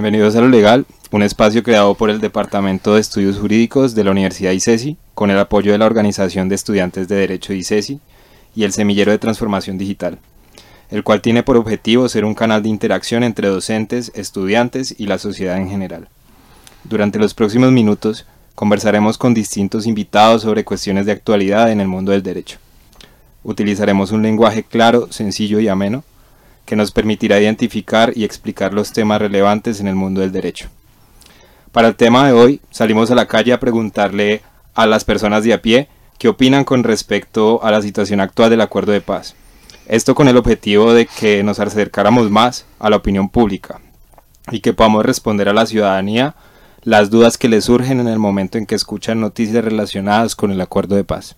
Bienvenidos a Lo Legal, un espacio creado por el Departamento de Estudios Jurídicos de la Universidad ICESI, con el apoyo de la Organización de Estudiantes de Derecho de ICESI y el Semillero de Transformación Digital, el cual tiene por objetivo ser un canal de interacción entre docentes, estudiantes y la sociedad en general. Durante los próximos minutos conversaremos con distintos invitados sobre cuestiones de actualidad en el mundo del derecho. Utilizaremos un lenguaje claro, sencillo y ameno que nos permitirá identificar y explicar los temas relevantes en el mundo del derecho. Para el tema de hoy, salimos a la calle a preguntarle a las personas de a pie qué opinan con respecto a la situación actual del acuerdo de paz. Esto con el objetivo de que nos acercáramos más a la opinión pública y que podamos responder a la ciudadanía las dudas que le surgen en el momento en que escuchan noticias relacionadas con el acuerdo de paz.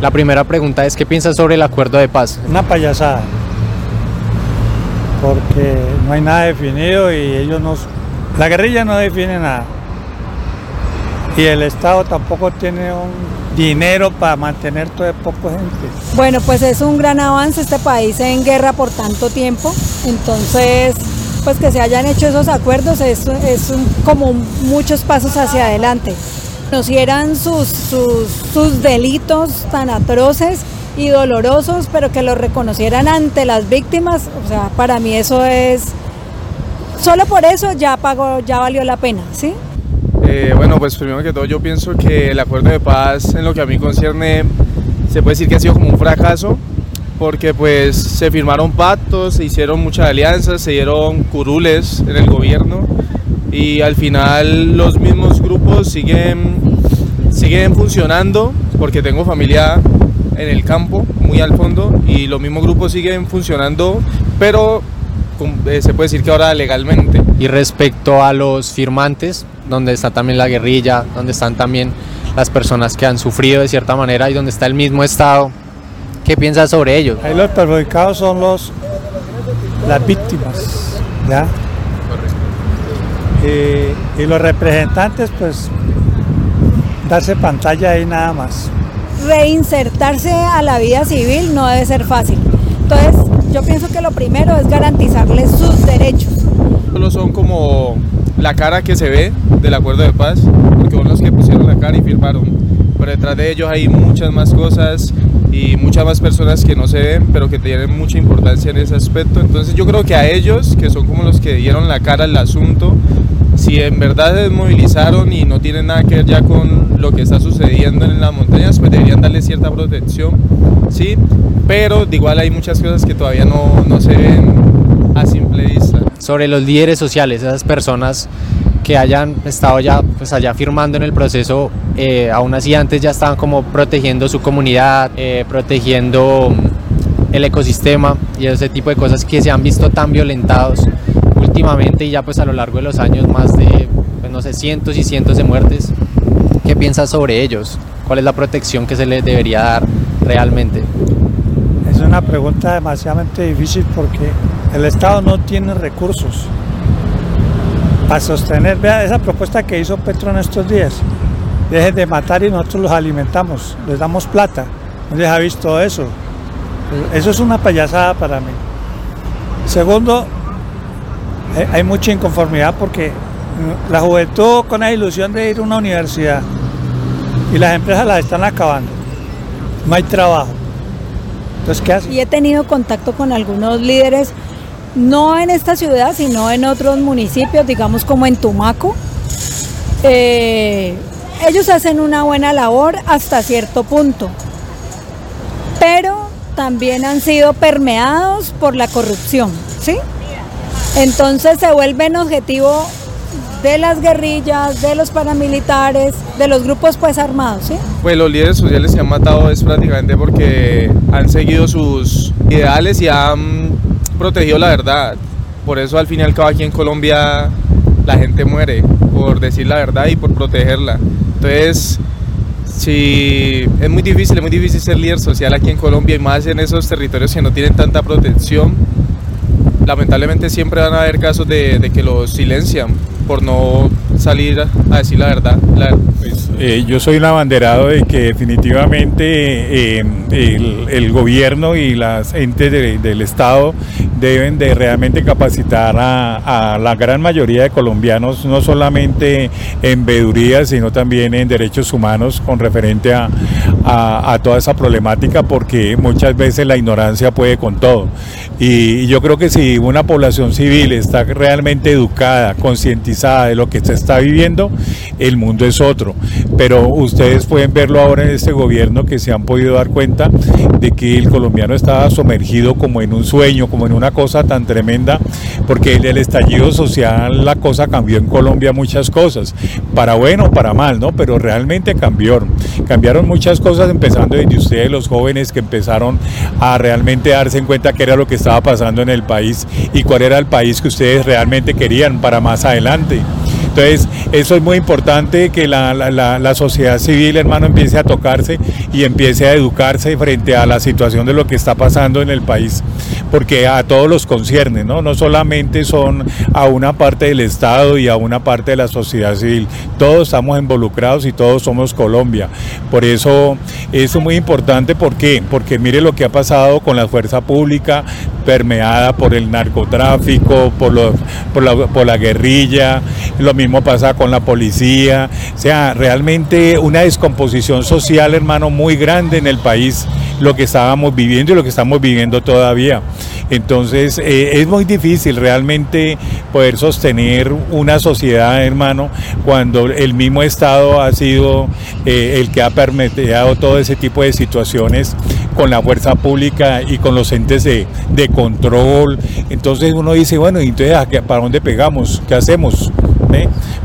la primera pregunta es, ¿qué piensas sobre el acuerdo de paz? Una payasada, porque no hay nada definido y ellos no... La guerrilla no define nada. Y el Estado tampoco tiene un dinero para mantener todo poco gente. Bueno, pues es un gran avance este país en guerra por tanto tiempo, entonces pues que se hayan hecho esos acuerdos es, es como muchos pasos hacia adelante. Conocieran sus, sus, sus delitos tan atroces y dolorosos, pero que los reconocieran ante las víctimas, o sea, para mí eso es, solo por eso ya pagó, ya valió la pena, ¿sí? Eh, bueno, pues primero que todo yo pienso que el acuerdo de paz en lo que a mí concierne se puede decir que ha sido como un fracaso porque pues se firmaron pactos, se hicieron muchas alianzas, se dieron curules en el gobierno y al final los mismos grupos siguen, siguen funcionando porque tengo familia en el campo, muy al fondo, y los mismos grupos siguen funcionando, pero eh, se puede decir que ahora legalmente. Y respecto a los firmantes, donde está también la guerrilla, donde están también las personas que han sufrido de cierta manera y donde está el mismo Estado, ¿qué piensas sobre ellos? Ahí los perjudicados son los, las víctimas, ¿ya? Y, y los representantes, pues, darse pantalla ahí nada más reinsertarse a la vida civil no debe ser fácil. Entonces, yo pienso que lo primero es garantizarles sus derechos. Solo son como la cara que se ve del acuerdo de paz, porque son los que pusieron la cara y firmaron. Pero detrás de ellos hay muchas más cosas y muchas más personas que no se ven, pero que tienen mucha importancia en ese aspecto. Entonces yo creo que a ellos, que son como los que dieron la cara al asunto, si en verdad se desmovilizaron y no tienen nada que ver ya con lo que está sucediendo en las montañas, pues deberían darle cierta protección, ¿sí? Pero de igual hay muchas cosas que todavía no, no se ven a simple vista. Sobre los líderes sociales, esas personas que hayan estado ya pues allá firmando en el proceso, eh, aún así antes ya estaban como protegiendo su comunidad, eh, protegiendo el ecosistema y ese tipo de cosas que se han visto tan violentados últimamente y ya pues a lo largo de los años más de, pues no sé, cientos y cientos de muertes. ¿Qué piensas sobre ellos? ¿Cuál es la protección que se les debería dar realmente? Es una pregunta demasiadamente difícil porque el Estado no tiene recursos para sostener, vea esa propuesta que hizo Petro en estos días, dejen de matar y nosotros los alimentamos, les damos plata, les ha visto eso, eso es una payasada para mí. Segundo, eh, hay mucha inconformidad porque la juventud con la ilusión de ir a una universidad y las empresas las están acabando. No hay trabajo. Entonces, ¿qué hace? Y he tenido contacto con algunos líderes, no en esta ciudad, sino en otros municipios, digamos como en Tumaco. Eh, ellos hacen una buena labor hasta cierto punto, pero también han sido permeados por la corrupción, ¿sí? Entonces se vuelven objetivo de las guerrillas, de los paramilitares, de los grupos pues armados, ¿sí? Pues los líderes sociales se han matado es prácticamente porque han seguido sus ideales y han protegido la verdad. Por eso al fin y al cabo aquí en Colombia la gente muere por decir la verdad y por protegerla. Entonces, sí, es muy difícil, es muy difícil ser líder social aquí en Colombia y más en esos territorios que no tienen tanta protección lamentablemente siempre van a haber casos de, que los silencian por no salir a decir la verdad. Pues, eh, yo soy un abanderado de que definitivamente eh, el, gobierno y las entes del Estado deben de realmente capacitar a, la gran mayoría de colombianos, no solamente en veeduría, sino también en derechos humanos con referente a, toda esa problemática, porque muchas veces la ignorancia puede con todo. Y, yo creo que si una población civil está realmente educada, concientizada de lo que se está viviendo, el mundo es otro. Pero ustedes pueden verlo ahora en este gobierno que se han podido dar cuenta de que el colombiano estaba sumergido como en un sueño, como en una cosa tan tremenda, porque el, el estallido social, la cosa cambió en Colombia muchas cosas, para bueno para mal, ¿no? Pero realmente cambió. Cambiaron muchas cosas, empezando desde ustedes, los jóvenes que empezaron a realmente darse en cuenta qué era lo que estaba pasando en el país y cuál era el país que ustedes realmente querían para más adelante. Entonces, eso es muy importante que la, la, sociedad civil, hermano, empiece a tocarse y empiece a educarse frente a la situación de lo que está pasando en el país, porque a todos los concierne, ¿no? No solamente son a una parte del Estado y a una parte de la sociedad civil, todos estamos involucrados y todos somos Colombia. Por eso, eso es muy importante, ¿por qué? Porque mire lo que ha pasado con la fuerza pública permeada por el narcotráfico, por, por, la, por la guerrilla, lo mismo pasa con la policía, o sea, realmente una descomposición social, hermano, muy grande en el país, lo que estábamos viviendo y lo que estamos viviendo todavía. Entonces eh, es muy difícil realmente poder sostener una sociedad, hermano, cuando el mismo Estado ha sido eh, el que ha permitido todo ese tipo de situaciones con la fuerza pública y con los entes de, de control. Entonces uno dice, bueno, entonces ¿para dónde pegamos? ¿Qué hacemos?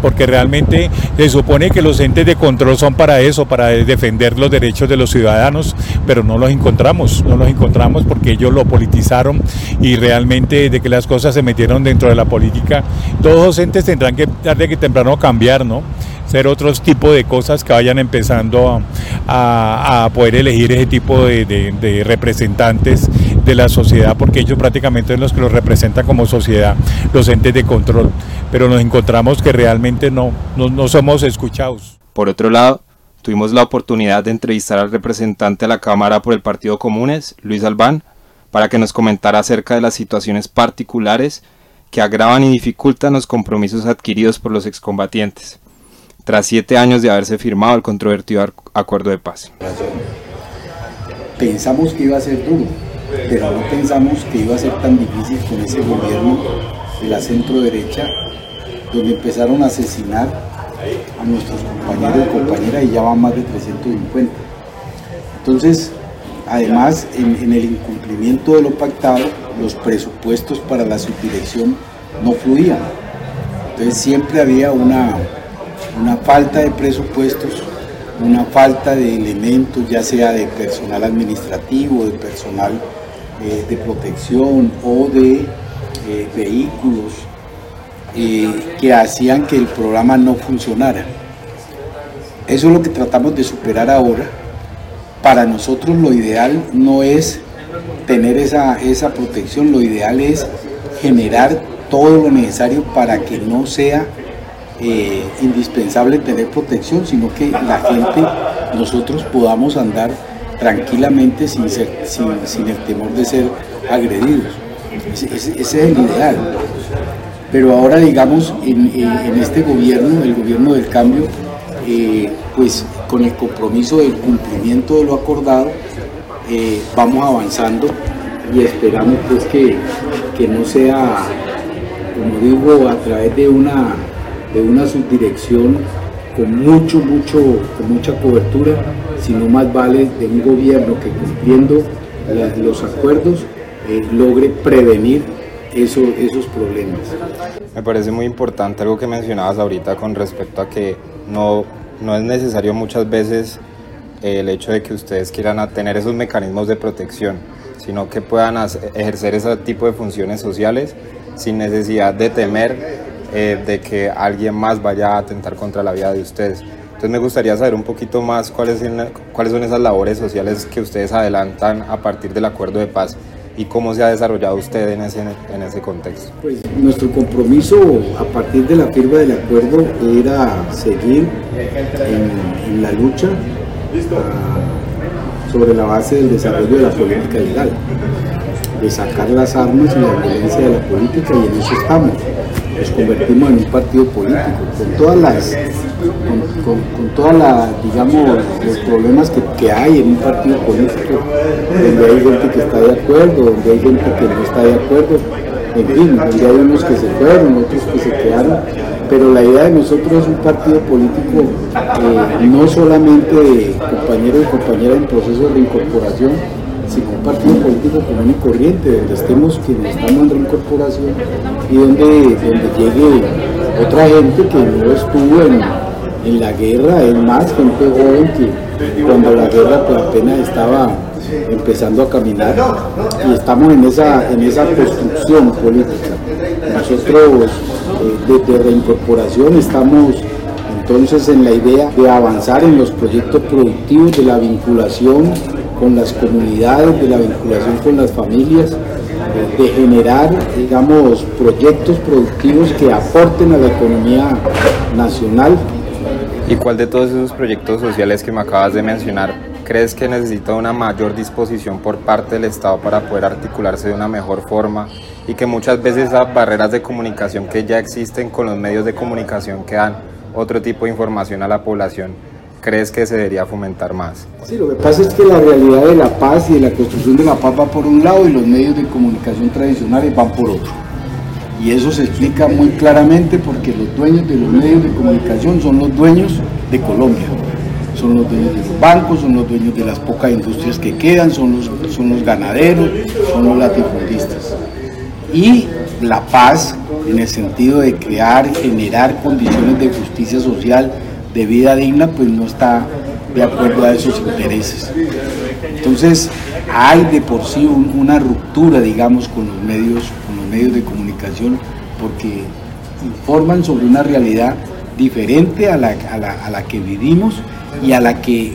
porque realmente se supone que los entes de control son para eso, para defender los derechos de los ciudadanos, pero no los encontramos, no los encontramos porque ellos lo politizaron y realmente de que las cosas se metieron dentro de la política, todos los entes tendrán que tarde que temprano cambiar, ¿no? Otros tipos de cosas que vayan empezando a, poder elegir ese tipo de, representantes de la sociedad, porque ellos prácticamente son los que los representan como sociedad, los entes de control pero nos encontramos que realmente no, no, somos escuchados. Por otro lado, tuvimos la oportunidad de entrevistar al representante de la Cámara por el Partido Comunes, Luis Albán, para que nos comentara acerca de las situaciones particulares que agravan y dificultan los compromisos adquiridos por los excombatientes, tras siete años de haberse firmado el controvertido acuerdo de paz. Pensamos que iba a ser duro, pero no pensamos que iba a ser tan difícil con ese gobierno de la centro derecha donde empezaron a asesinar a nuestros compañeros y compañeras y ya van más de 350. Entonces, además, en, el incumplimiento de lo pactado, los presupuestos para la subdirección no fluían. Entonces siempre había una, una falta de presupuestos, una falta de elementos, ya sea de personal administrativo, de personal eh, de protección o de eh, vehículos que hacían que el programa no funcionara. Eso es lo que tratamos de superar ahora. Para nosotros lo ideal no es tener esa, esa protección, lo ideal es generar todo lo necesario para que no sea eh, indispensable tener protección, sino que la gente, nosotros podamos andar tranquilamente sin, sin, el temor de ser agredidos. ese es el ideal. Pero ahora, digamos, en, este gobierno, el gobierno del cambio, eh, pues con el compromiso del cumplimiento de lo acordado, eh, vamos avanzando y esperamos pues que, no sea, como digo, a través de una, de una subdirección con mucho, mucho, con mucha cobertura, sino más vale de un gobierno que cumpliendo los acuerdos eh, logre prevenir esos problemas. Me parece muy importante algo que mencionabas ahorita con respecto a que no, no es necesario muchas veces el hecho de que ustedes quieran tener esos mecanismos de protección, sino que puedan ejercer ese tipo de funciones sociales sin necesidad de temer eh, de que alguien más vaya a atentar contra la vida de ustedes. Entonces me gustaría saber un poquito más cuáles, cuáles son esas labores sociales que ustedes adelantan a partir del acuerdo de paz y cómo se ha desarrollado usted en ese, en ese contexto. Pues nuestro compromiso a partir de la firma del acuerdo era seguir en, la lucha ah, sobre la base del desarrollo de la política legal, de sacar las armas y la violencia de la política y en eso estamos nos convertimos en un partido político, con todas las, con, todas las, digamos, los problemas que, hay en un partido político, donde hay gente que está de acuerdo, donde hay gente que no está de acuerdo, en fin, donde hay unos que se fueron, otros que se quedaron, pero la idea de nosotros es un partido político eh, no solamente de compañeros y compañeras en proceso de reincorporación, un partido político común y corriente, donde estemos quienes estamos en reincorporación y donde, donde llegue otra gente que no estuvo en, en la guerra, es más, gente joven que cuando la guerra pues, apenas estaba empezando a caminar y estamos en esa, en esa construcción política. Nosotros eh, desde reincorporación estamos entonces en la idea de avanzar en los proyectos productivos de la vinculación con las comunidades, de la vinculación con las familias, de generar, digamos, proyectos productivos que aporten a la economía nacional. ¿Y cuál de todos esos proyectos sociales que me acabas de mencionar crees que necesita una mayor disposición por parte del Estado para poder articularse de una mejor forma y que muchas veces esas barreras de comunicación que ya existen con los medios de comunicación que dan otro tipo de información a la población crees que se debería fomentar más? Sí, lo que pasa es que la realidad de la paz y de la construcción de la paz va por un lado y los medios de comunicación tradicionales van por otro. Y eso se explica muy claramente porque los dueños de los medios de comunicación son los dueños de Colombia. Son los dueños de los bancos, son los dueños de las pocas industrias que quedan, son los, son los ganaderos, son los latifundistas. Y la paz en el sentido de crear, generar condiciones de justicia social, de vida digna, pues no está de acuerdo a esos intereses. Entonces, hay de por sí una ruptura, digamos, con los medios, con los medios de comunicación, porque informan sobre una realidad diferente a la, a la que vivimos y a la que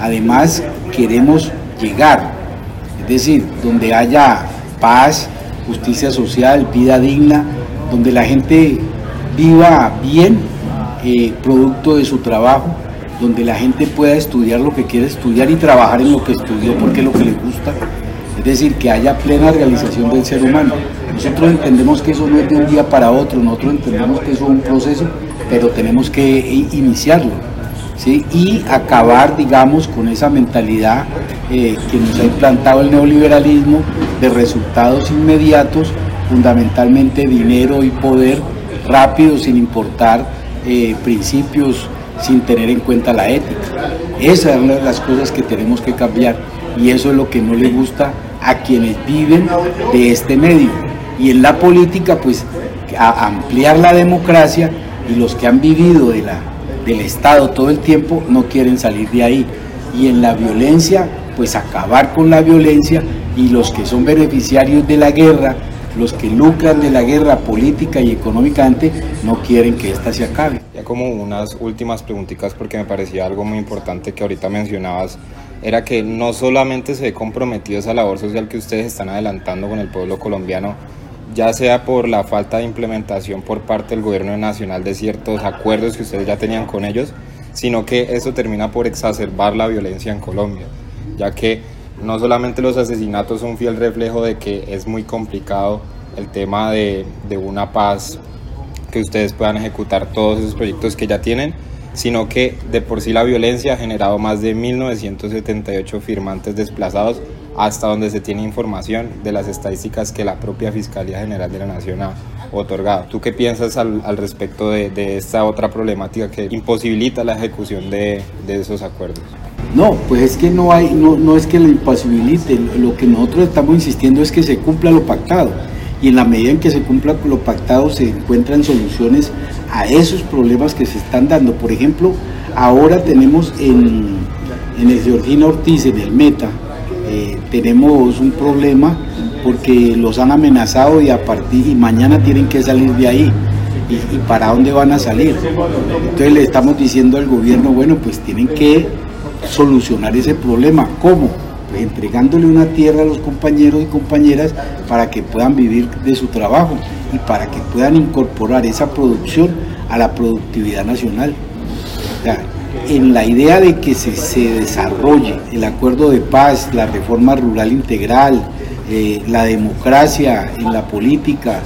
además queremos llegar. Es decir, donde haya paz, justicia social, vida digna, donde la gente viva bien eh, producto de su trabajo, donde la gente pueda estudiar lo que quiere estudiar y trabajar en lo que estudió porque es lo que le gusta. Es decir, que haya plena realización del ser humano. Nosotros entendemos que eso no es de un día para otro, nosotros entendemos que eso es un proceso, pero tenemos que iniciarlo. ¿sí? Y acabar, digamos, con esa mentalidad eh, que nos ha implantado el neoliberalismo de resultados inmediatos, fundamentalmente dinero y poder rápido sin importar eh, principios sin tener en cuenta la ética. Esas son las cosas que tenemos que cambiar y eso es lo que no le gusta a quienes viven de este medio. Y en la política, pues ampliar la democracia y los que han vivido de la, del Estado todo el tiempo no quieren salir de ahí. Y en la violencia, pues acabar con la violencia y los que son beneficiarios de la guerra los que lucran de la guerra política y económicamente no quieren que esta se acabe. Ya como unas últimas preguntitas porque me parecía algo muy importante que ahorita mencionabas, era que no solamente se ve comprometido esa labor social que ustedes están adelantando con el pueblo colombiano, ya sea por la falta de implementación por parte del gobierno nacional de ciertos acuerdos que ustedes ya tenían con ellos, sino que eso termina por exacerbar la violencia en Colombia, ya que no solamente los asesinatos son fiel reflejo de que es muy complicado el tema de, una paz, que ustedes puedan ejecutar todos esos proyectos que ya tienen, sino que de por sí la violencia ha generado más de 1978 firmantes desplazados hasta donde se tiene información de las estadísticas que la propia Fiscalía General de la Nación ha otorgado. ¿Tú qué piensas al, respecto de, esta otra problemática que imposibilita la ejecución de, de esos acuerdos? No, pues es que no hay, no, no es que lo imposibilite, lo que nosotros estamos insistiendo es que se cumpla lo pactado y en la medida en que se cumpla lo pactado se encuentran soluciones a esos problemas que se están dando. Por ejemplo, ahora tenemos en, en el Georgina Ortiz, en el Meta, eh, tenemos un problema porque los han amenazado y a partir y mañana tienen que salir de ahí. ¿Y, y para dónde van a salir? Entonces le estamos diciendo al gobierno, bueno, pues tienen que solucionar ese problema. ¿Cómo? entregándole una tierra a los compañeros y compañeras para que puedan vivir de su trabajo y para que puedan incorporar esa producción a la productividad nacional. en la idea de que se, desarrolle el acuerdo de paz, la reforma rural integral, eh, la democracia en la política,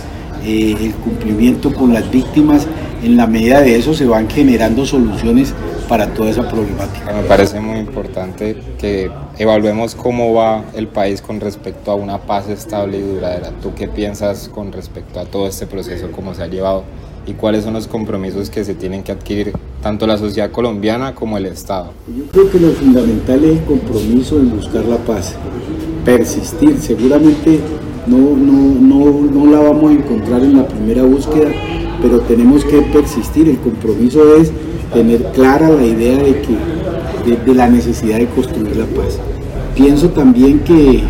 eh, el cumplimiento con las víctimas, en la medida de eso se van generando soluciones para toda esa problemática. Me parece muy importante que evaluemos cómo va el país con respecto a una paz estable y duradera. ¿Tú qué piensas con respecto a todo este proceso, cómo se ha llevado y cuáles son los compromisos que se tienen que adquirir tanto la sociedad colombiana como el Estado? Yo creo que lo fundamental es el compromiso en buscar la paz, persistir. Seguramente no, no, no, no la vamos a encontrar en la primera búsqueda, pero tenemos que persistir. El compromiso es tener clara la idea de, que, de, la necesidad de construir la paz. Pienso también que,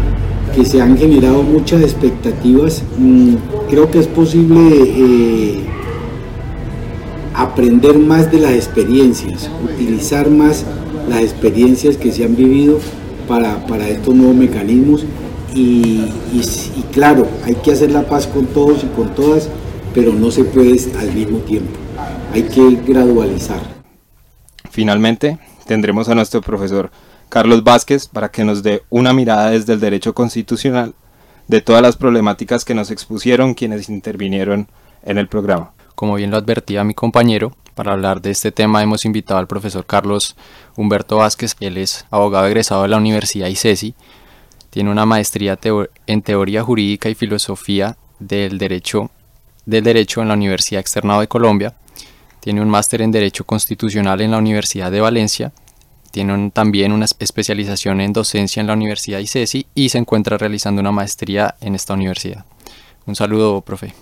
se han generado muchas expectativas. Mm, creo que es posible eh, aprender más de las experiencias, utilizar más las experiencias que se han vivido para, estos nuevos mecanismos. Y claro, hay que hacer la paz con todos y con todas, pero no se puede al mismo tiempo hay que gradualizar. Finalmente, tendremos a nuestro profesor Carlos Vázquez para que nos dé una mirada desde el derecho constitucional de todas las problemáticas que nos expusieron quienes intervinieron en el programa. Como bien lo advertía mi compañero, para hablar de este tema hemos invitado al profesor Carlos Humberto Vázquez, él es abogado egresado de la Universidad ICESI, tiene una maestría en teoría jurídica y filosofía del derecho, del derecho en la Universidad Externado de Colombia tiene un máster en Derecho Constitucional en la Universidad de Valencia, tiene también una especialización en docencia en la Universidad ICESI y se encuentra realizando una maestría en esta universidad. Un saludo, profe.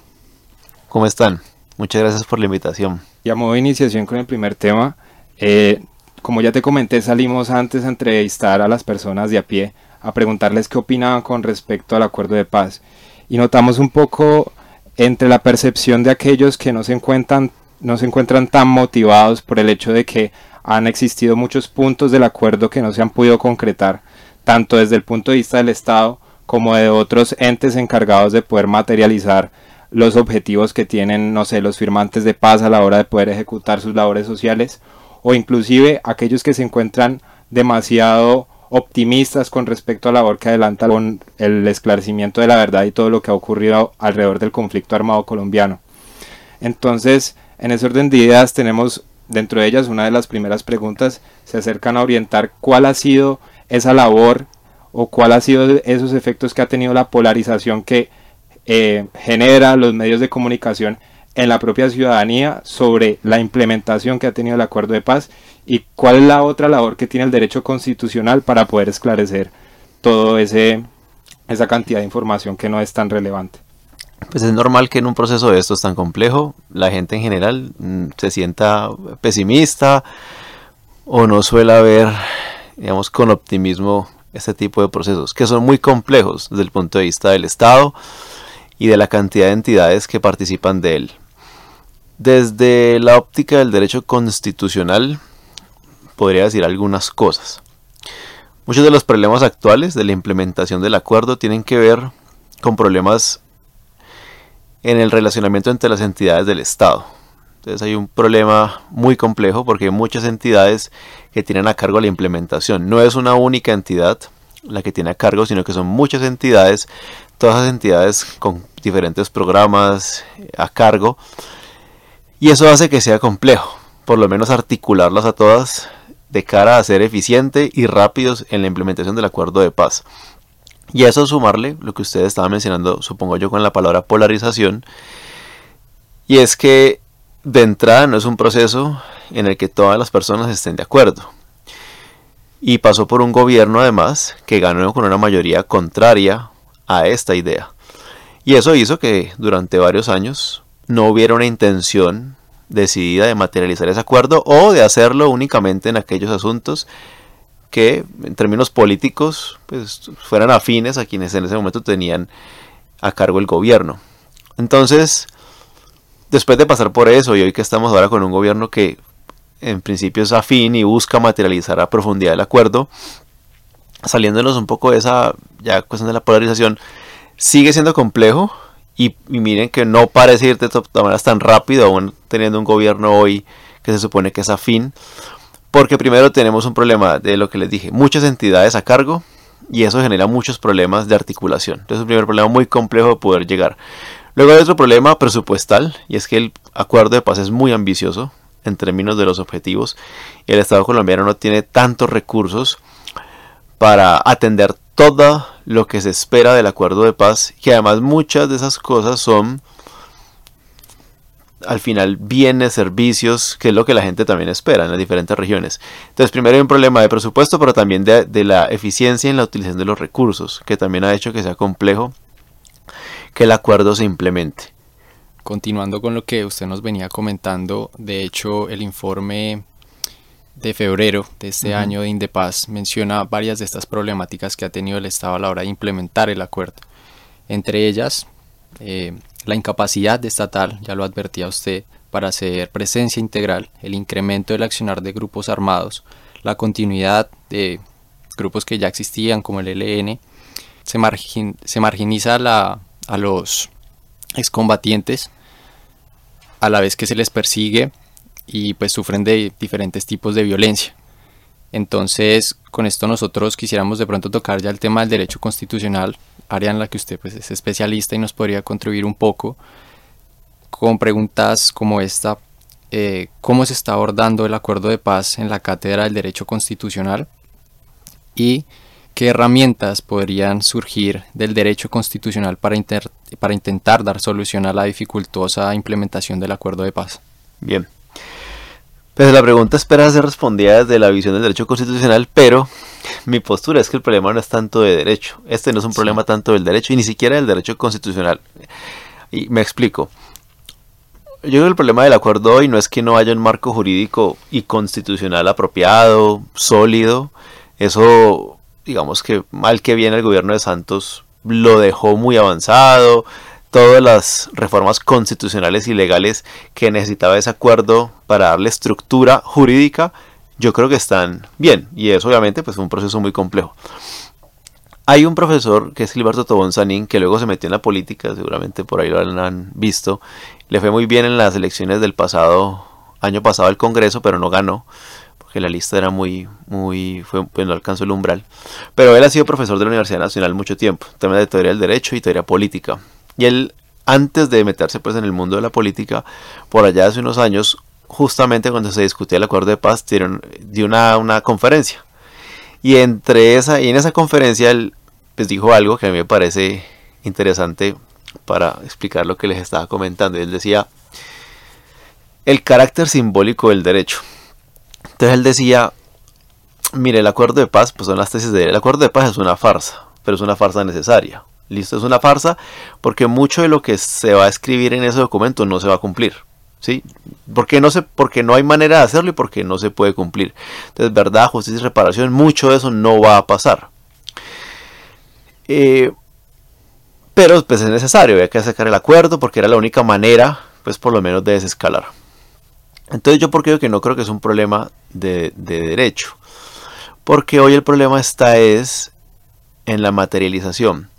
¿Cómo están? Muchas gracias por la invitación. Y a modo de iniciación con el primer tema, eh, como ya te comenté, salimos antes a entrevistar a las personas de a pie, a preguntarles qué opinaban con respecto al acuerdo de paz. Y notamos un poco entre la percepción de aquellos que no se encuentran no se encuentran tan motivados por el hecho de que han existido muchos puntos del acuerdo que no se han podido concretar, tanto desde el punto de vista del Estado como de otros entes encargados de poder materializar los objetivos que tienen, no sé, los firmantes de paz a la hora de poder ejecutar sus labores sociales, o inclusive aquellos que se encuentran demasiado optimistas con respecto a la labor que adelanta con el esclarecimiento de la verdad y todo lo que ha ocurrido alrededor del conflicto armado colombiano. Entonces, en ese orden de ideas tenemos dentro de ellas una de las primeras preguntas, se acercan a orientar cuál ha sido esa labor o cuál ha sido esos efectos que ha tenido la polarización que eh, genera los medios de comunicación en la propia ciudadanía sobre la implementación que ha tenido el acuerdo de paz y cuál es la otra labor que tiene el derecho constitucional para poder esclarecer todo ese esa cantidad de información que no es tan relevante. Pues es normal que en un proceso de estos tan complejo la gente en general mm, se sienta pesimista o no suele ver, digamos, con optimismo este tipo de procesos, que son muy complejos desde el punto de vista del Estado y de la cantidad de entidades que participan de él. Desde la óptica del derecho constitucional, podría decir algunas cosas. Muchos de los problemas actuales de la implementación del acuerdo tienen que ver con problemas en el relacionamiento entre las entidades del Estado. Entonces hay un problema muy complejo porque hay muchas entidades que tienen a cargo la implementación. No es una única entidad la que tiene a cargo, sino que son muchas entidades, todas las entidades con diferentes programas a cargo. Y eso hace que sea complejo, por lo menos articularlas a todas de cara a ser eficiente y rápidos en la implementación del acuerdo de paz. Y a eso sumarle lo que ustedes estaban mencionando, supongo yo, con la palabra polarización. Y es que de entrada no es un proceso en el que todas las personas estén de acuerdo. Y pasó por un gobierno además que ganó con una mayoría contraria a esta idea. Y eso hizo que durante varios años no hubiera una intención decidida de materializar ese acuerdo o de hacerlo únicamente en aquellos asuntos que en términos políticos pues, fueran afines a quienes en ese momento tenían a cargo el gobierno. Entonces, después de pasar por eso y hoy que estamos ahora con un gobierno que en principio es afín y busca materializar a profundidad el acuerdo, saliéndonos un poco de esa ya cuestión de la polarización, sigue siendo complejo y, miren que no parece ir de todas maneras tan rápido, aún teniendo un gobierno hoy que se supone que es afín, porque primero tenemos un problema de lo que les dije, muchas entidades a cargo y eso genera muchos problemas de articulación. Entonces es un primer problema muy complejo de poder llegar. Luego hay otro problema presupuestal y es que el acuerdo de paz es muy ambicioso en términos de los objetivos y el Estado colombiano no tiene tantos recursos para atender todo lo que se espera del acuerdo de paz, que además muchas de esas cosas son al final bienes, servicios, que es lo que la gente también espera en las diferentes regiones. Entonces, primero hay un problema de presupuesto, pero también de, de, la eficiencia en la utilización de los recursos, que también ha hecho que sea complejo que el acuerdo se implemente. Continuando con lo que usted nos venía comentando, de hecho el informe de febrero de este año de Indepaz menciona varias de estas problemáticas que ha tenido el Estado a la hora de implementar el acuerdo. Entre ellas, eh, la incapacidad estatal, ya lo advertía usted, para hacer presencia integral, el incremento del accionar de grupos armados, la continuidad de grupos que ya existían como el ELN, se, se marginiza a los excombatientes a la vez que se les persigue y pues sufren de diferentes tipos de violencia. Entonces, con esto nosotros quisiéramos de pronto tocar ya el tema del derecho constitucional, área en la que usted pues, es especialista y nos podría contribuir un poco con preguntas como esta, eh, ¿cómo se está abordando el acuerdo de paz en la cátedra del derecho constitucional? Y qué herramientas podrían surgir del derecho constitucional para, para intentar dar solución a la dificultosa implementación del acuerdo de paz. Bien. Pues la pregunta espera ser respondida desde la visión del derecho constitucional, pero mi postura es que el problema no es tanto de derecho. Este no es un problema tanto del derecho y ni siquiera del derecho constitucional. Y me explico. Yo creo que el problema del acuerdo hoy no es que no haya un marco jurídico y constitucional apropiado, sólido. Eso, digamos que mal que bien el gobierno de Santos lo dejó muy avanzado, todas las reformas constitucionales y legales que necesitaba ese acuerdo para darle estructura jurídica, yo creo que están bien. Y eso obviamente pues, un proceso muy complejo. Hay un profesor que es Gilberto Tobón Sanín, que luego se metió en la política, seguramente por ahí lo han visto. Le fue muy bien en las elecciones del pasado, año pasado al Congreso, pero no ganó, porque la lista era muy, muy, fue, pues no alcanzó el umbral. Pero él ha sido profesor de la Universidad Nacional mucho tiempo, tema de teoría del derecho y teoría política. Y él, antes de meterse pues en el mundo de la política, por allá hace unos años, justamente cuando se discutía el acuerdo de paz, dio una, una conferencia. Y entre esa, y en esa conferencia él pues dijo algo que a mí me parece interesante para explicar lo que les estaba comentando. Él decía el carácter simbólico del derecho. Entonces él decía, mire, el acuerdo de paz, pues son las tesis de él. El acuerdo de paz es una farsa, pero es una farsa necesaria. Listo, es una farsa porque mucho de lo que se va a escribir en ese documento no se va a cumplir. ¿Sí? Porque no, porque no hay manera de hacerlo y porque no se puede cumplir. Entonces, verdad, justicia y reparación, mucho de eso no va a pasar. Eh, pero pues es necesario, había que sacar el acuerdo porque era la única manera, pues por lo menos de desescalar. Entonces yo porque digo que no creo que es un problema de, de derecho. Porque hoy el problema está es en la materialización.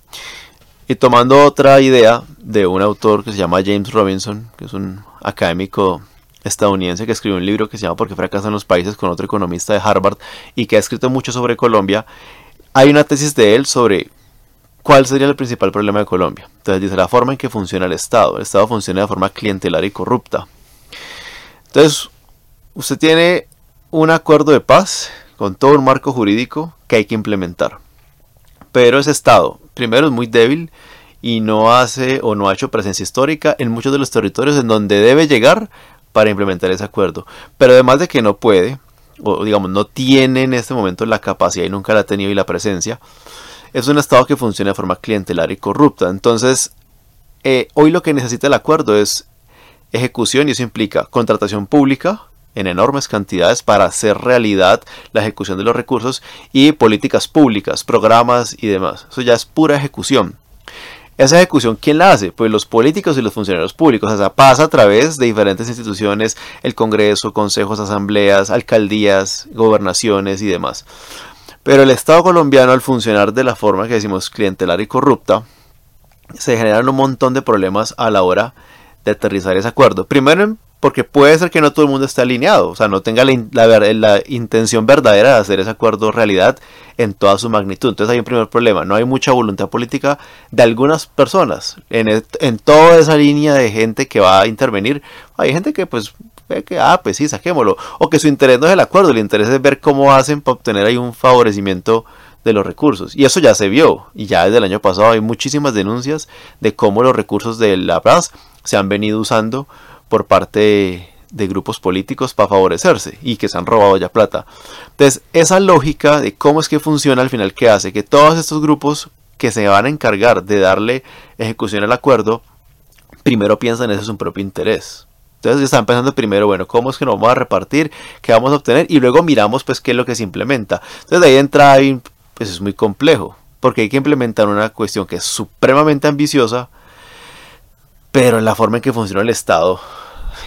Y tomando otra idea de un autor que se llama James Robinson, que es un académico estadounidense que escribió un libro que se llama ¿Por qué fracasan los países? con otro economista de Harvard y que ha escrito mucho sobre Colombia, hay una tesis de él sobre cuál sería el principal problema de Colombia. Entonces dice la forma en que funciona el Estado. El Estado funciona de forma clientelar y corrupta. Entonces, usted tiene un acuerdo de paz con todo un marco jurídico que hay que implementar. Pero ese Estado primero es muy débil y no hace o no ha hecho presencia histórica en muchos de los territorios en donde debe llegar para implementar ese acuerdo. Pero además de que no puede, o digamos, no tiene en este momento la capacidad y nunca la ha tenido y la presencia, es un Estado que funciona de forma clientelar y corrupta. Entonces, eh, hoy lo que necesita el acuerdo es ejecución y eso implica contratación pública, en enormes cantidades para hacer realidad la ejecución de los recursos y políticas públicas, programas y demás. Eso ya es pura ejecución. Esa ejecución, ¿quién la hace? Pues los políticos y los funcionarios públicos. O sea, pasa a través de diferentes instituciones, el Congreso, consejos, asambleas, alcaldías, gobernaciones y demás. Pero el Estado colombiano, al funcionar de la forma que decimos clientelar y corrupta, se generan un montón de problemas a la hora de aterrizar ese acuerdo. Primero, porque puede ser que no todo el mundo esté alineado, o sea, no tenga la, intención verdadera de hacer ese acuerdo realidad en toda su magnitud. Entonces hay un primer problema, no hay mucha voluntad política de algunas personas en, en toda esa línea de gente que va a intervenir. Hay gente que pues ve que, ah, pues sí, saquémoslo, o que su interés no es el acuerdo, el interés es ver cómo hacen para obtener ahí un favorecimiento de los recursos. Y eso ya se vio, y ya desde el año pasado hay muchísimas denuncias de cómo los recursos de la PRAS se han venido usando por parte de, grupos políticos para favorecerse y que se han robado ya plata. Entonces, esa lógica de cómo es que funciona al final, que hace que todos estos grupos que se van a encargar de darle ejecución al acuerdo, primero piensan ese es un propio interés. Entonces están pensando primero, bueno, cómo es que nos vamos a repartir, qué vamos a obtener y luego miramos pues qué es lo que se implementa. Entonces de ahí entra, pues es muy complejo, porque hay que implementar una cuestión que es supremamente ambiciosa, pero la forma en que funciona el Estado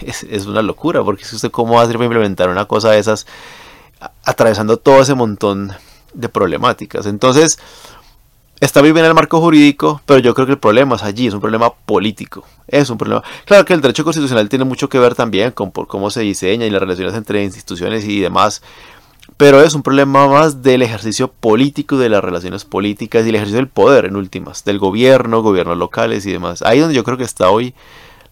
es, una locura, porque si usted cómo va a hacer para implementar una cosa de esas atravesando todo ese montón de problemáticas. Entonces, está muy bien el marco jurídico, pero yo creo que el problema es allí, es un problema político. Es un problema. Claro que el derecho constitucional tiene mucho que ver también con por cómo se diseña y las relaciones entre instituciones y demás. Pero es un problema más del ejercicio político, de las relaciones políticas y el ejercicio del poder en últimas, del gobierno, gobiernos locales y demás. Ahí donde yo creo que está hoy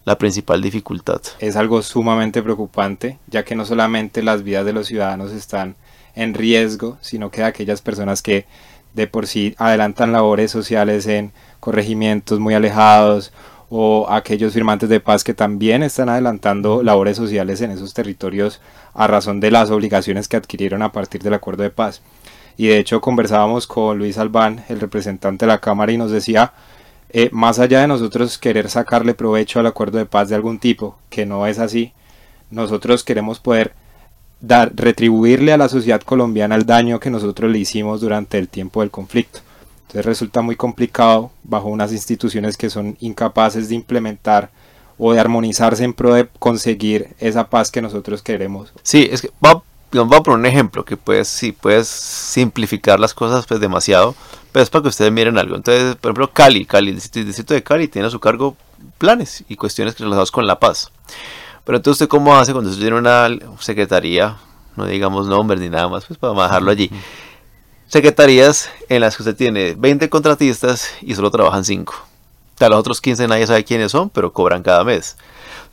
la principal dificultad. Es algo sumamente preocupante, ya que no solamente las vidas de los ciudadanos están en riesgo, sino que aquellas personas que de por sí adelantan labores sociales en corregimientos muy alejados o aquellos firmantes de paz que también están adelantando labores sociales en esos territorios a razón de las obligaciones que adquirieron a partir del acuerdo de paz. Y de hecho conversábamos con Luis Albán, el representante de la Cámara, y nos decía, eh, más allá de nosotros querer sacarle provecho al acuerdo de paz de algún tipo, que no es así, nosotros queremos poder dar, retribuirle a la sociedad colombiana el daño que nosotros le hicimos durante el tiempo del conflicto. Entonces resulta muy complicado bajo unas instituciones que son incapaces de implementar o de armonizarse en pro de conseguir esa paz que nosotros queremos. Sí, es que va, vamos a poner un ejemplo que puedes, sí, puedes simplificar las cosas pues demasiado, pero es para que ustedes miren algo. Entonces, por ejemplo, Cali, Cali, el distrito de Cali tiene a su cargo planes y cuestiones relacionadas con la paz. Pero entonces, ¿usted cómo hace cuando usted tiene una secretaría, no digamos nombres ni nada más, pues para dejarlo allí? Secretarías en las que usted tiene 20 contratistas y solo trabajan 5. A los otros 15 nadie sabe quiénes son, pero cobran cada mes.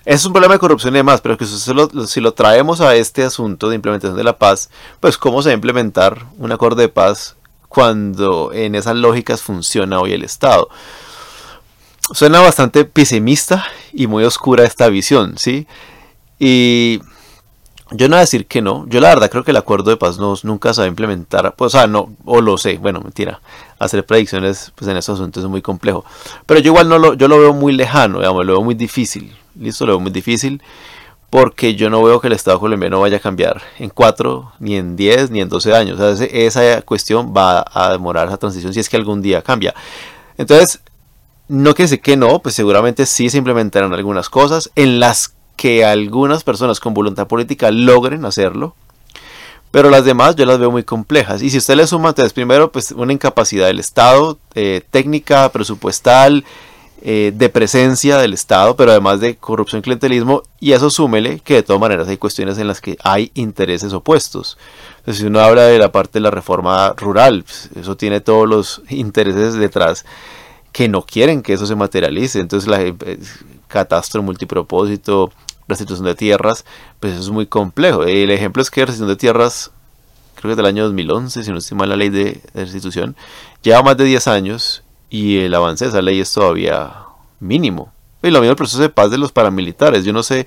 Es un problema de corrupción y demás, pero que si lo traemos a este asunto de implementación de la paz, pues cómo se va a implementar un acuerdo de paz cuando en esas lógicas funciona hoy el Estado. Suena bastante pesimista y muy oscura esta visión, ¿sí? Y yo no voy a decir que no. Yo la verdad creo que el acuerdo de paz no, nunca se va a implementar. Pues, o sea, no, o lo sé. Bueno, mentira. Hacer predicciones pues, en estos asuntos es muy complejo. Pero yo igual no lo, yo lo veo muy lejano, digamos, lo veo muy difícil. Listo, lo veo muy difícil. Porque yo no veo que el Estado colombiano vaya a cambiar en 4, ni en 10, ni en 12 años. O sea, esa cuestión va a demorar esa transición si es que algún día cambia. Entonces, no quiere decir que no, pues seguramente sí se implementarán algunas cosas en las que algunas personas con voluntad política logren hacerlo, pero las demás yo las veo muy complejas. Y si usted le suma, entonces, primero, pues una incapacidad del Estado, eh, técnica, presupuestal, eh, de presencia del Estado, pero además de corrupción y clientelismo, y eso súmele que de todas maneras hay cuestiones en las que hay intereses opuestos. Entonces, si uno habla de la parte de la reforma rural, pues, eso tiene todos los intereses detrás que no quieren que eso se materialice. Entonces, la, eh, catastro multipropósito, restitución de tierras, pues es muy complejo. El ejemplo es que la restitución de tierras, creo que es del año 2011, si no estoy la ley de, restitución, lleva más de 10 años y el avance de esa ley es todavía mínimo. Y lo mismo el proceso de paz de los paramilitares. Yo no sé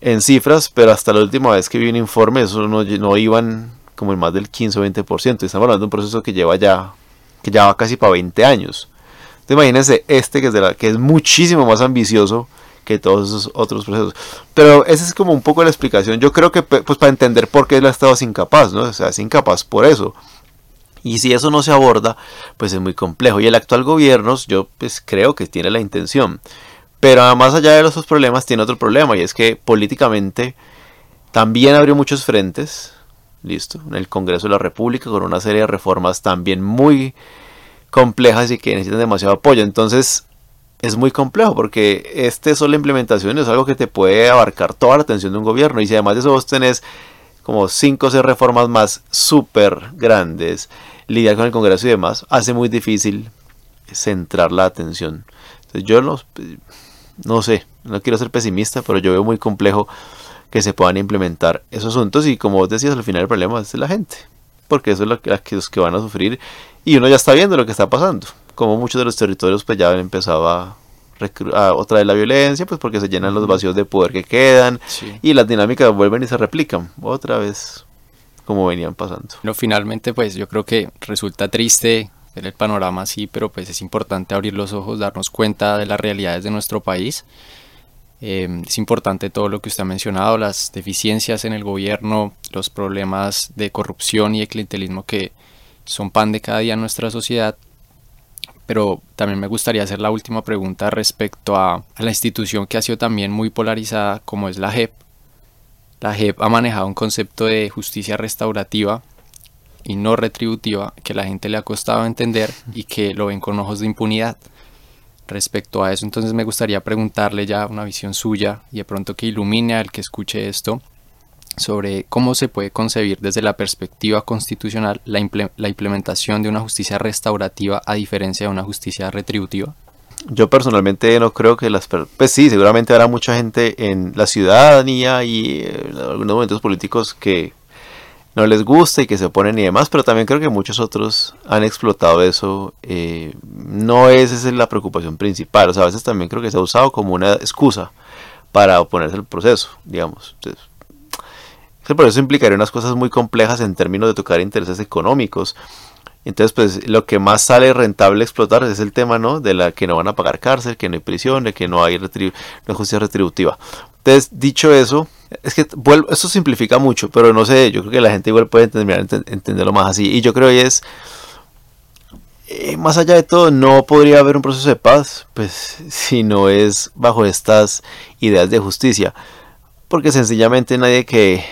en cifras, pero hasta la última vez que vi un informe, eso no, no iban como en más del 15 o 20%. Estamos hablando de un proceso que lleva ya, que lleva casi para 20 años. Entonces imagínense este que es, de la, que es muchísimo más ambicioso que todos esos otros procesos. Pero esa es como un poco la explicación. Yo creo que pues para entender por qué el Estado es incapaz, ¿no? O sea, es incapaz por eso. Y si eso no se aborda, pues es muy complejo. Y el actual gobierno, yo pues creo que tiene la intención. Pero más allá de esos problemas, tiene otro problema. Y es que políticamente también abrió muchos frentes. listo, en el Congreso de la República con una serie de reformas también muy complejas y que necesitan demasiado apoyo. Entonces es muy complejo porque este sola implementación es algo que te puede abarcar toda la atención de un gobierno y si además de eso vos tenés como 5 o 6 reformas más súper grandes, lidiar con el Congreso y demás, hace muy difícil centrar la atención. Entonces yo no, no sé, no quiero ser pesimista, pero yo veo muy complejo que se puedan implementar esos asuntos y como vos decías, al final el problema es la gente, porque eso es lo que, los que van a sufrir y uno ya está viendo lo que está pasando, como muchos de los territorios pues ya han empezado a, otra vez la violencia, pues porque se llenan los vacíos de poder que quedan y las dinámicas vuelven y se replican otra vez como venían pasando. No, finalmente pues yo creo que resulta triste ver el panorama así, pero pues es importante abrir los ojos, darnos cuenta de las realidades de nuestro país Em, es importante todo lo que usted ha mencionado, las deficiencias en el gobierno, los problemas de corrupción y de clientelismo que son pan de cada día en nuestra sociedad. Pero también me gustaría hacer la última pregunta respecto a, la institución que ha sido también muy polarizada como es la JEP. La JEP ha manejado un concepto de justicia restaurativa y no retributiva que la gente le ha costado entender y que lo ven con ojos de impunidad respecto a eso. Entonces me gustaría preguntarle ya una visión suya y de pronto que ilumine al que escuche esto sobre cómo se puede concebir desde la perspectiva constitucional la, implementación de una justicia restaurativa a diferencia de una justicia retributiva. Yo personalmente no creo que las... Pues sí, seguramente habrá mucha gente en la ciudadanía y en algunos momentos políticos que no les gusta y que se oponen y demás, pero también creo que muchos otros han explotado eso. Eh, no es esa es la preocupación principal, o sea, a veces también creo que se ha usado como una excusa para oponerse al proceso, digamos. Entonces, el proceso implicaría unas cosas muy complejas en términos de tocar intereses económicos. Entonces, pues lo que más sale rentable explotar es el tema, ¿no? De la que no van a pagar cárcel, que no hay prisión, de que no hay, justicia retributiva. Entonces, dicho eso, es que esto simplifica mucho, pero no sé, yo creo que la gente igual puede entender, entenderlo más así. Y yo creo que es, eh, más allá de todo, no podría haber un proceso de paz, pues si no es bajo estas ideas de justicia. Porque sencillamente nadie que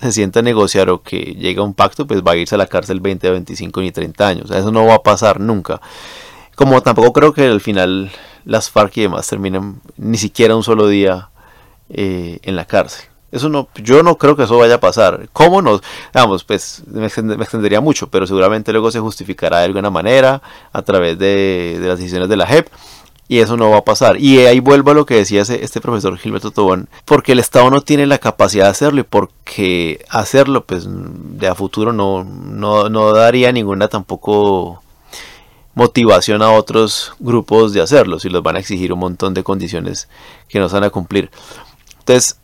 se sienta a negociar o que llegue a un pacto, pues va a irse a la cárcel 20, 25 ni 30 años. eso no va a pasar nunca. Como tampoco creo que al final las FARC y demás terminen ni siquiera un solo día eh, en la cárcel. Eso no, yo no creo que eso vaya a pasar. ¿Cómo nos? Vamos, pues me, extendería mucho, pero seguramente luego se justificará de alguna manera a través de, las decisiones de la JEP y eso no va a pasar. Y ahí vuelvo a lo que decía este profesor Gilberto Tobón, porque el Estado no tiene la capacidad de hacerlo y porque hacerlo, pues de a futuro no, no, no daría ninguna tampoco motivación a otros grupos de hacerlo, si los van a exigir un montón de condiciones que no se van a cumplir. Entonces,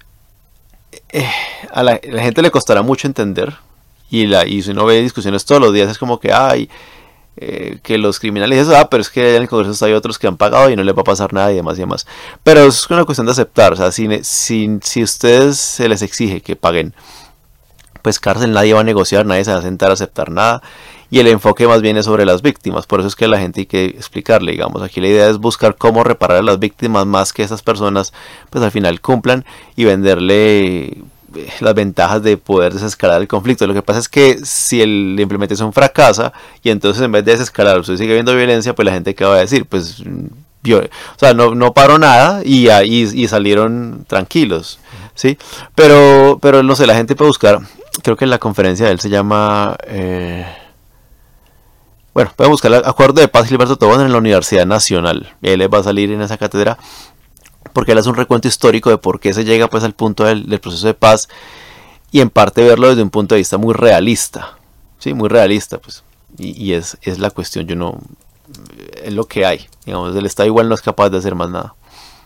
eh, a la, gente le costará mucho entender. Y, la, y si uno ve discusiones todos los días, es como que, ay, eh, que los criminales, ah, pero es que en el Congreso hay otros que han pagado y no le va a pasar nada y demás y demás. Pero es una cuestión de aceptar. O sea, si, si, si ustedes se les exige que paguen, pues cárcel nadie va a negociar, nadie se va a sentar a aceptar nada y el enfoque más bien es sobre las víctimas. Por eso es que la gente hay que explicarle, digamos, aquí la idea es buscar cómo reparar a las víctimas más que esas personas pues al final cumplan y venderle las ventajas de poder desescalar el conflicto. Lo que pasa es que si el, la implementación fracasa y entonces en vez de desescalar usted sigue viendo violencia, pues la gente que va a decir, pues o sea, no, no paró nada y, y, salieron tranquilos, ¿sí? Pero, pero no sé, la gente puede buscar, creo que la conferencia de él se llama... Eh, bueno, pueden buscar el acuerdo de paz Gilberto Tobón en la Universidad Nacional. Él va a salir en esa cátedra porque él hace un recuento histórico de por qué se llega pues al punto del, proceso de paz y en parte verlo desde un punto de vista muy realista. Sí, muy realista, pues. Y, es, es, la cuestión, yo no. Es lo que hay. Digamos, el Estado igual no es capaz de hacer más nada.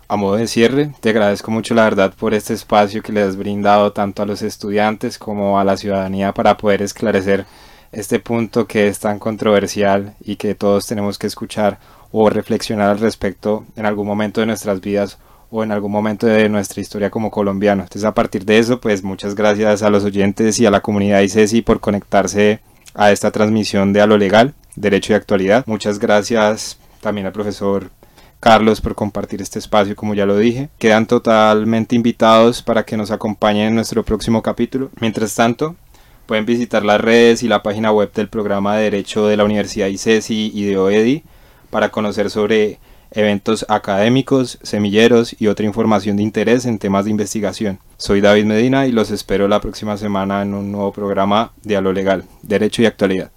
A modo de cierre, te agradezco mucho la verdad por este espacio que le has brindado tanto a los estudiantes como a la ciudadanía para poder esclarecer este punto que es tan controversial y que todos tenemos que escuchar o reflexionar al respecto en algún momento de nuestras vidas o en algún momento de nuestra historia como colombianos. Entonces a partir de eso, pues muchas gracias a los oyentes y a la comunidad ICESI por conectarse a esta transmisión de A lo Legal, Derecho y Actualidad. Muchas gracias también al profesor Carlos por compartir este espacio, como ya lo dije. Quedan totalmente invitados para que nos acompañen en nuestro próximo capítulo. Mientras tanto, Pueden visitar las redes y la página web del programa de Derecho de la Universidad ICESI y de OEDI para conocer sobre eventos académicos, semilleros y otra información de interés en temas de investigación. Soy David Medina y los espero la próxima semana en un nuevo programa de A lo Legal, Derecho y Actualidad.